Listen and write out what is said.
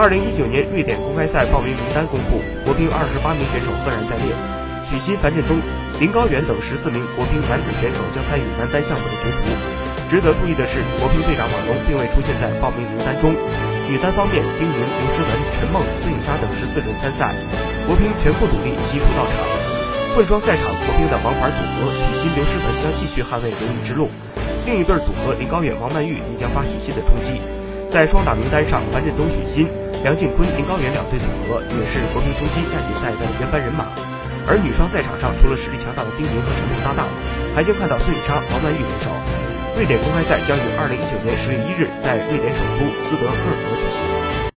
二零一九年瑞典公开赛报名名单公布，国乒二十八名选手赫然在列，许昕、樊振东、林高远等十四名国乒男子选手将参与男单项目的角逐。值得注意的是，国乒队长马龙并未出现在报名名单中。女单方面，丁宁、刘诗雯、陈梦、孙颖莎等十四人参赛，国乒全部主力悉数到场。混双赛场，国乒的王牌组合许昕、刘诗雯将继续捍卫荣誉之路，另一对组合林高远、王曼玉也将发起新的冲击。在双打名单上，樊振东、许昕、梁靖昆、林高远两队组合也是国乒冲击亚锦赛的原班人马。而女双赛场上，除了实力强大的丁宁和陈梦搭档，还将看到孙颖莎、王曼玉联手。瑞典公开赛将于二零一九年十月一日在瑞典首都斯德哥尔摩。